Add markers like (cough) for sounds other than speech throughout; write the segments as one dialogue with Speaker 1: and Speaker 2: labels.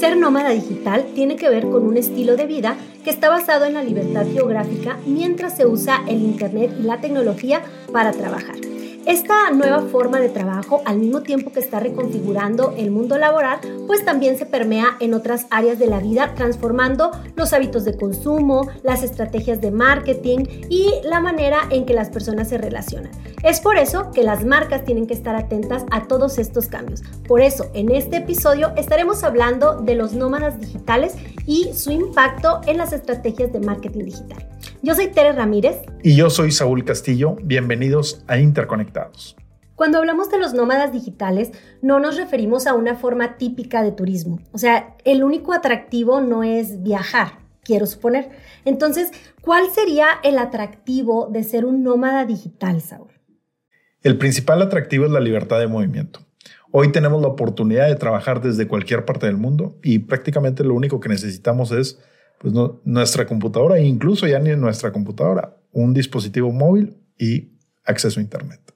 Speaker 1: Ser nómada digital tiene que ver con un estilo de vida que está basado en la libertad geográfica mientras se usa el Internet y la tecnología para trabajar. Esta nueva forma de trabajo, al mismo tiempo que está reconfigurando el mundo laboral, pues también se permea en otras áreas de la vida, transformando los hábitos de consumo, las estrategias de marketing y la manera en que las personas se relacionan. Es por eso que las marcas tienen que estar atentas a todos estos cambios. Por eso, en este episodio estaremos hablando de los nómadas digitales y su impacto en las estrategias de marketing digital. Yo soy Tere Ramírez.
Speaker 2: Y yo soy Saúl Castillo. Bienvenidos a Interconectados.
Speaker 1: Cuando hablamos de los nómadas digitales, no nos referimos a una forma típica de turismo. O sea, el único atractivo no es viajar, quiero suponer. Entonces, ¿cuál sería el atractivo de ser un nómada digital, Saúl?
Speaker 2: El principal atractivo es la libertad de movimiento. Hoy tenemos la oportunidad de trabajar desde cualquier parte del mundo y prácticamente lo único que necesitamos es pues nuestra computadora e incluso ya ni nuestra computadora, un dispositivo móvil y acceso a Internet.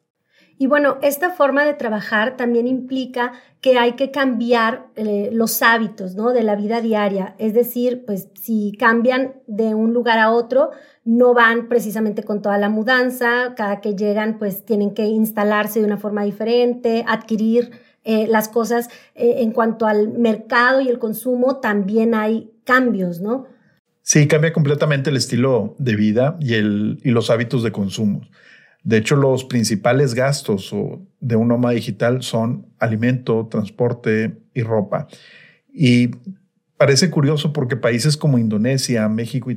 Speaker 1: Y bueno, esta forma de trabajar también implica que hay que cambiar eh, los hábitos ¿no? de la vida diaria. Es decir, pues si cambian de un lugar a otro, no van precisamente con toda la mudanza. Cada que llegan, pues tienen que instalarse de una forma diferente, adquirir eh, las cosas eh, en cuanto al mercado y el consumo, también hay cambios, ¿no?
Speaker 2: Sí, cambia completamente el estilo de vida y, el, y los hábitos de consumo. De hecho, los principales gastos de un nómada digital son alimento, transporte y ropa. Y parece curioso porque países como Indonesia, México y,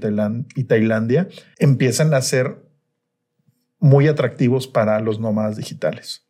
Speaker 2: y Tailandia empiezan a ser muy atractivos para los nómadas digitales.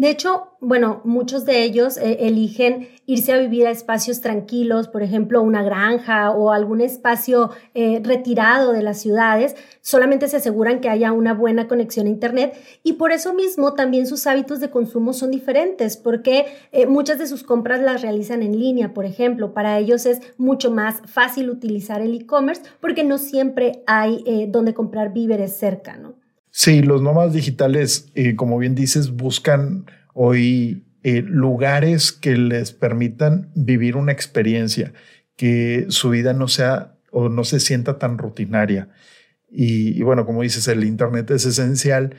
Speaker 1: De hecho, bueno, muchos de ellos eh, eligen irse a vivir a espacios tranquilos, por ejemplo, una granja o algún espacio eh, retirado de las ciudades. Solamente se aseguran que haya una buena conexión a Internet y por eso mismo también sus hábitos de consumo son diferentes, porque eh, muchas de sus compras las realizan en línea, por ejemplo. Para ellos es mucho más fácil utilizar el e-commerce porque no siempre hay donde comprar víveres cerca, ¿no?
Speaker 2: Sí, los nómadas digitales, eh, como bien dices, buscan hoy eh, lugares que les permitan vivir una experiencia, que su vida no sea o no se sienta tan rutinaria. Y, bueno, como dices, el Internet es esencial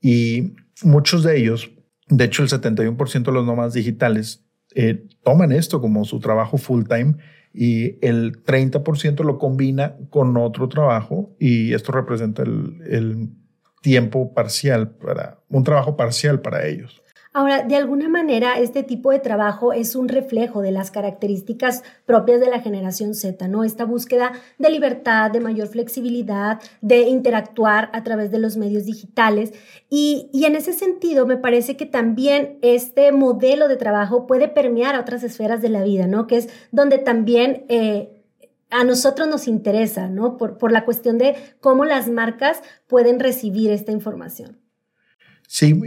Speaker 2: y muchos de ellos, de hecho el 71% de los nómadas digitales, eh, toman esto como su trabajo full time y el 30% lo combina con otro trabajo y esto representa el tiempo parcial para un trabajo parcial para ellos.
Speaker 1: Ahora, de alguna manera, este tipo de trabajo es un reflejo de las características propias de la generación Z, ¿no? Esta búsqueda de libertad, de mayor flexibilidad, de interactuar a través de los medios digitales. Y, en ese sentido, me parece que también este modelo de trabajo puede permear a otras esferas de la vida, ¿no? Que es donde también... Eh, a nosotros nos interesa, ¿no? Por, por la cuestión de cómo las marcas pueden recibir esta información.
Speaker 2: Sí,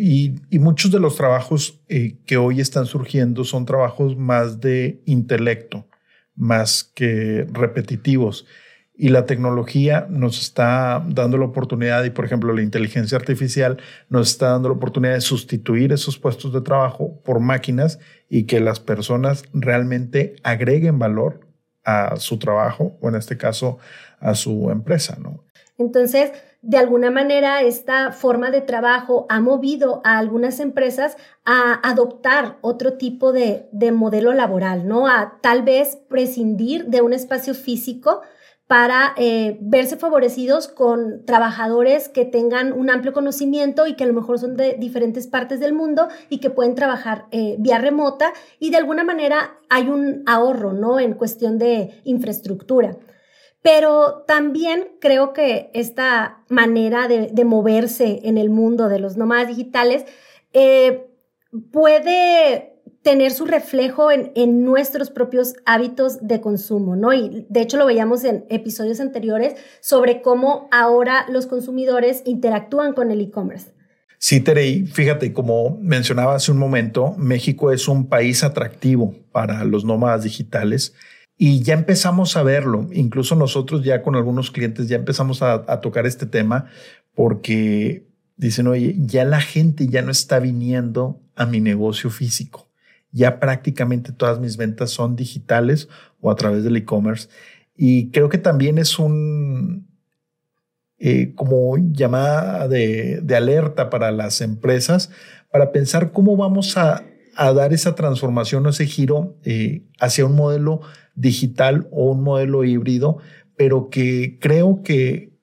Speaker 2: y, muchos de los trabajos eh, que hoy están surgiendo son trabajos más de intelecto, más que repetitivos. Y la tecnología nos está dando la oportunidad, y por ejemplo la inteligencia artificial nos está dando la oportunidad de sustituir esos puestos de trabajo por máquinas y que las personas realmente agreguen valor a su trabajo o en este caso a su empresa, ¿no?
Speaker 1: Entonces, de alguna manera, esta forma de trabajo ha movido a algunas empresas a adoptar otro tipo de, de modelo laboral, ¿no? A tal vez prescindir de un espacio físico para eh, verse favorecidos con trabajadores que tengan un amplio conocimiento y que a lo mejor son de diferentes partes del mundo y que pueden trabajar eh, vía remota y de alguna manera hay un ahorro, ¿no? En cuestión de infraestructura. Pero también creo que esta manera de, moverse en el mundo de los nómadas digitales eh, puede tener su reflejo en, nuestros propios hábitos de consumo, ¿no? Y de hecho lo veíamos en episodios anteriores sobre cómo ahora los consumidores interactúan con el e-commerce.
Speaker 2: Sí, Terey, fíjate, como mencionaba hace un momento, México es un país atractivo para los nómadas digitales y ya empezamos a verlo. Incluso nosotros ya con algunos clientes ya empezamos a, a tocar este tema porque dicen, oye, ya la gente ya no está viniendo a mi negocio físico ya prácticamente todas mis ventas son digitales o a través del e-commerce. Y creo que también es un, eh, como llamada de, alerta para las empresas para pensar cómo vamos a, dar esa transformación o ese giro eh, hacia un modelo digital o un modelo híbrido, pero que creo que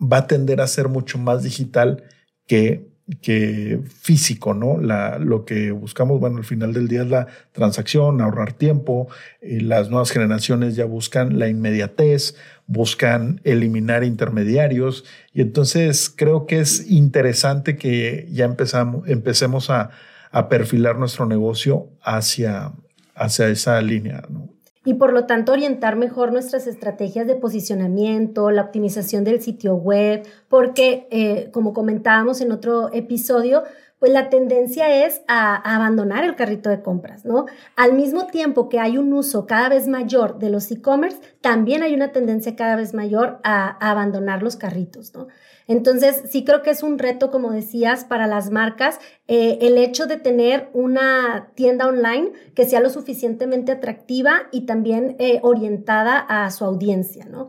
Speaker 2: va a tender a ser mucho más digital que que físico, ¿no? La, lo que buscamos, bueno, al final del día es la transacción, ahorrar tiempo. Eh, las nuevas generaciones ya buscan la inmediatez, buscan eliminar intermediarios. Y entonces creo que es interesante que ya empezamos, empecemos a, a perfilar nuestro negocio hacia, hacia esa línea, ¿no?
Speaker 1: Y por lo tanto orientar mejor nuestras estrategias de posicionamiento, la optimización del sitio web, porque eh, como comentábamos en otro episodio, pues la tendencia es a, abandonar el carrito de compras, ¿no? Al mismo tiempo que hay un uso cada vez mayor de los e-commerce, también hay una tendencia cada vez mayor a, abandonar los carritos, ¿no? Entonces, sí creo que es un reto, como decías, para las marcas, eh, el hecho de tener una tienda online que sea lo suficientemente atractiva y también eh, orientada a su audiencia, ¿no?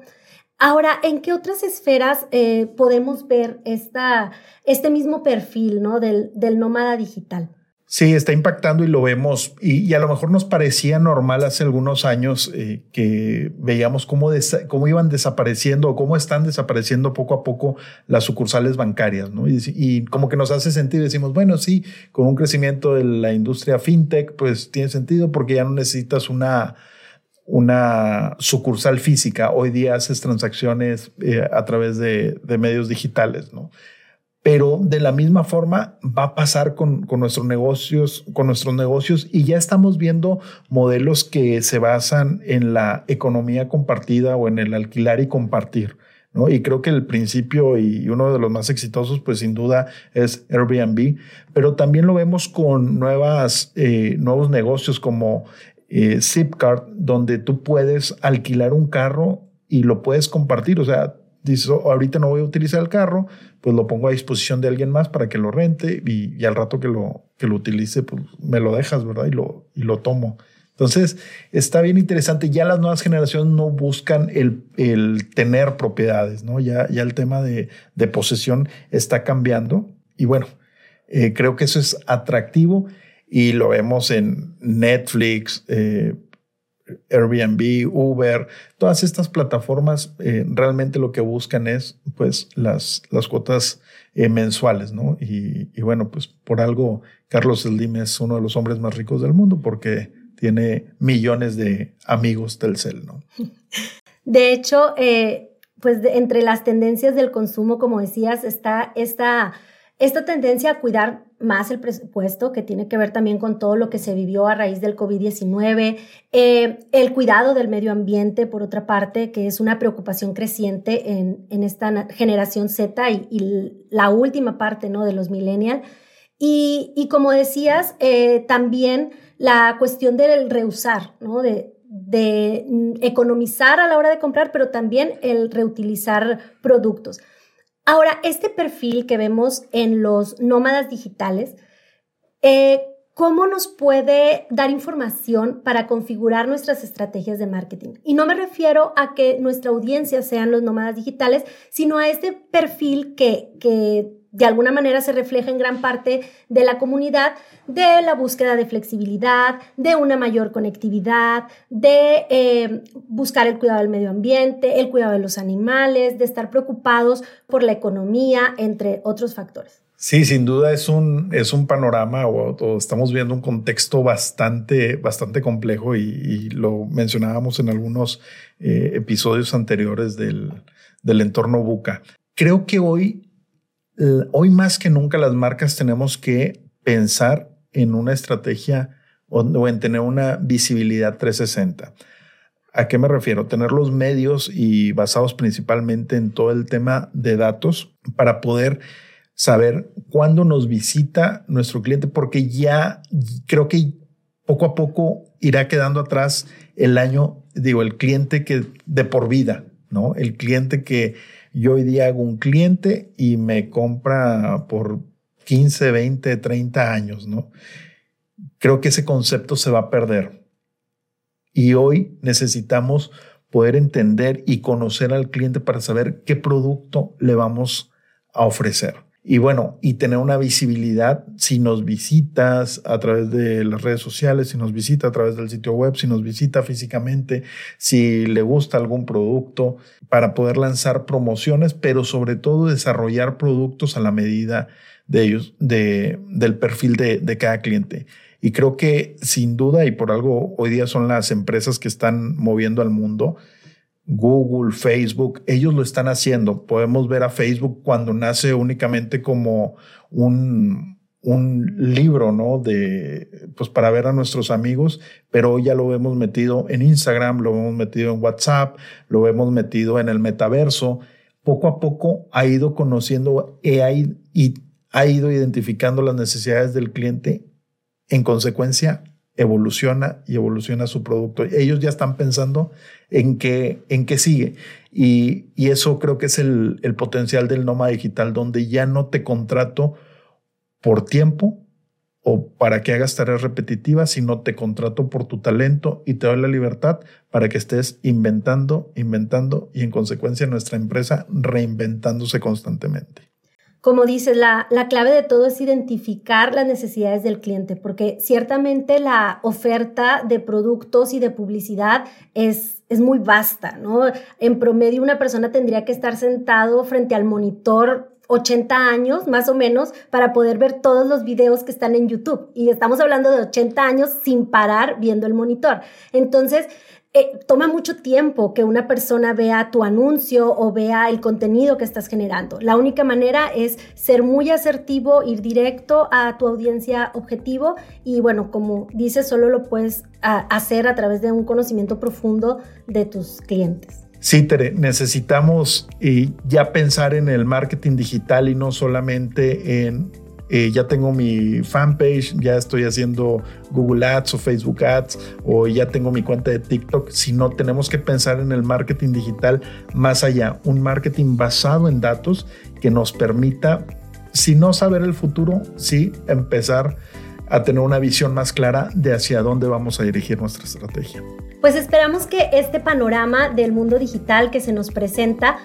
Speaker 1: Ahora, ¿en qué otras esferas eh, podemos ver esta, este mismo perfil ¿no? del, del nómada digital?
Speaker 2: Sí, está impactando y lo vemos. Y, a lo mejor nos parecía normal hace algunos años eh, que veíamos cómo, cómo iban desapareciendo o cómo están desapareciendo poco a poco las sucursales bancarias, ¿no? Y, como que nos hace sentido. Decimos, bueno, sí, con un crecimiento de la industria fintech, pues tiene sentido porque ya no necesitas una, una sucursal física. Hoy día haces transacciones eh, a través de, de medios digitales, ¿no? pero de la misma forma va a pasar con, nuestros negocios, con nuestros negocios y ya estamos viendo modelos que se basan en la economía compartida o en el alquilar y compartir. ¿no? Y creo que el principio y uno de los más exitosos, pues sin duda es Airbnb, pero también lo vemos con nuevas, eh, nuevos negocios como eh, Zipcart, donde tú puedes alquilar un carro y lo puedes compartir. O sea, dices, oh, ahorita no voy a utilizar el carro, pues lo pongo a disposición de alguien más para que lo rente y, al rato que lo, que lo utilice, pues me lo dejas, ¿verdad? Y lo, y lo tomo. Entonces, está bien interesante. Ya las nuevas generaciones no buscan el, el tener propiedades, ¿no? Ya, ya el tema de, de posesión está cambiando. Y bueno, eh, creo que eso es atractivo y lo vemos en Netflix, eh, Airbnb, Uber, todas estas plataformas eh, realmente lo que buscan es pues las, las cuotas eh, mensuales, ¿no? Y, bueno, pues por algo Carlos Slim es uno de los hombres más ricos del mundo porque tiene millones de amigos Telcel, ¿no? (laughs)
Speaker 1: De hecho, pues entre las tendencias del consumo, como decías, está esta tendencia a cuidar más el presupuesto, que tiene que ver también con todo lo que se vivió a raíz del COVID-19, eh, el cuidado del medio ambiente, por otra parte, que es una preocupación creciente en, esta generación Z y, la última parte ¿no? de los millennials. Y, como decías, eh, también la cuestión del reusar, ¿no? de, de economizar a la hora de comprar, pero también el reutilizar productos. Ahora, este perfil que vemos en los nómadas digitales, eh, ¿cómo nos puede dar información para configurar nuestras estrategias de marketing? Y no me refiero a que nuestra audiencia sean los nómadas digitales, sino a este perfil que, que de alguna manera se refleja en gran parte de la comunidad de la búsqueda de flexibilidad, de una mayor conectividad, de eh, buscar el cuidado del medio ambiente, el cuidado de los animales, de estar preocupados por la economía, entre otros factores.
Speaker 2: Sí, sin duda es un, es un panorama o, estamos viendo un contexto bastante, bastante complejo y, lo mencionábamos en algunos eh, episodios anteriores del, del entorno Buca. Creo que hoy hoy más que nunca las marcas tenemos que pensar en una estrategia o, en tener una visibilidad 360. ¿A qué me refiero? Tener los medios y basados principalmente en todo el tema de datos para poder saber cuándo nos visita nuestro cliente, porque ya creo que poco a poco irá quedando atrás el año, digo, el cliente que de por vida, ¿no? El cliente que yo hoy día hago un cliente y me compra por 15, 20, 30 años, ¿no? creo que ese concepto se va a perder. Y hoy necesitamos poder entender y conocer al cliente para saber qué producto le vamos a ofrecer. Y bueno, y tener una visibilidad si nos visitas a través de las redes sociales, si nos visita a través del sitio web, si nos visita físicamente, si le gusta algún producto, para poder lanzar promociones, pero sobre todo desarrollar productos a la medida de ellos, de, del perfil de, de cada cliente. Y creo que sin duda, y por algo hoy día son las empresas que están moviendo al mundo, Google, Facebook, ellos lo están haciendo. Podemos ver a Facebook cuando nace únicamente como un, un libro, ¿no? De, pues para ver a nuestros amigos, pero hoy ya lo hemos metido en Instagram, lo hemos metido en WhatsApp, lo hemos metido en el metaverso. Poco a poco ha ido conociendo AI y ha ido identificando las necesidades del cliente. En consecuencia, evoluciona y evoluciona su producto. Ellos ya están pensando en qué, en qué sigue. Y, y eso creo que es el, el potencial del nómada digital, donde ya no te contrato por tiempo o para que hagas tareas repetitivas, sino te contrato por tu talento y te doy la libertad para que estés inventando, inventando y en consecuencia nuestra empresa reinventándose constantemente
Speaker 1: como dices, la, clave de todo es identificar las necesidades del cliente, porque ciertamente la oferta de productos y de publicidad es, es muy vasta, ¿no? En promedio una persona tendría que estar sentado frente al monitor 80 años más o menos para poder ver todos los videos que están en YouTube. Y estamos hablando de 80 años sin parar viendo el monitor. Entonces, eh, toma mucho tiempo que una persona vea tu anuncio o vea el contenido que estás generando. La única manera es ser muy asertivo, ir directo a tu audiencia objetivo y bueno, como dices, solo lo puedes hacer a través de un conocimiento profundo de tus clientes.
Speaker 2: Sí, Tere, necesitamos ya pensar en el marketing digital y no solamente en eh, ya tengo mi fanpage, ya estoy haciendo Google Ads o Facebook Ads o ya tengo mi cuenta de TikTok, sino tenemos que pensar en el marketing digital más allá, un marketing basado en datos que nos permita, si no saber el futuro, sí empezar a tener una visión más clara de hacia dónde vamos a dirigir nuestra estrategia.
Speaker 1: Pues esperamos que este panorama del mundo digital que se nos presenta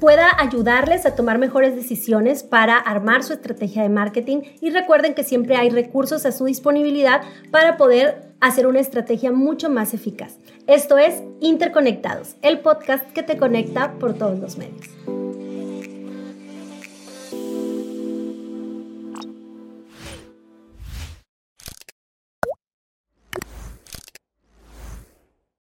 Speaker 1: pueda ayudarles a tomar mejores decisiones para armar su estrategia de marketing y recuerden que siempre hay recursos a su disponibilidad para poder hacer una estrategia mucho más eficaz. Esto es Interconectados, el podcast que te conecta por todos los medios.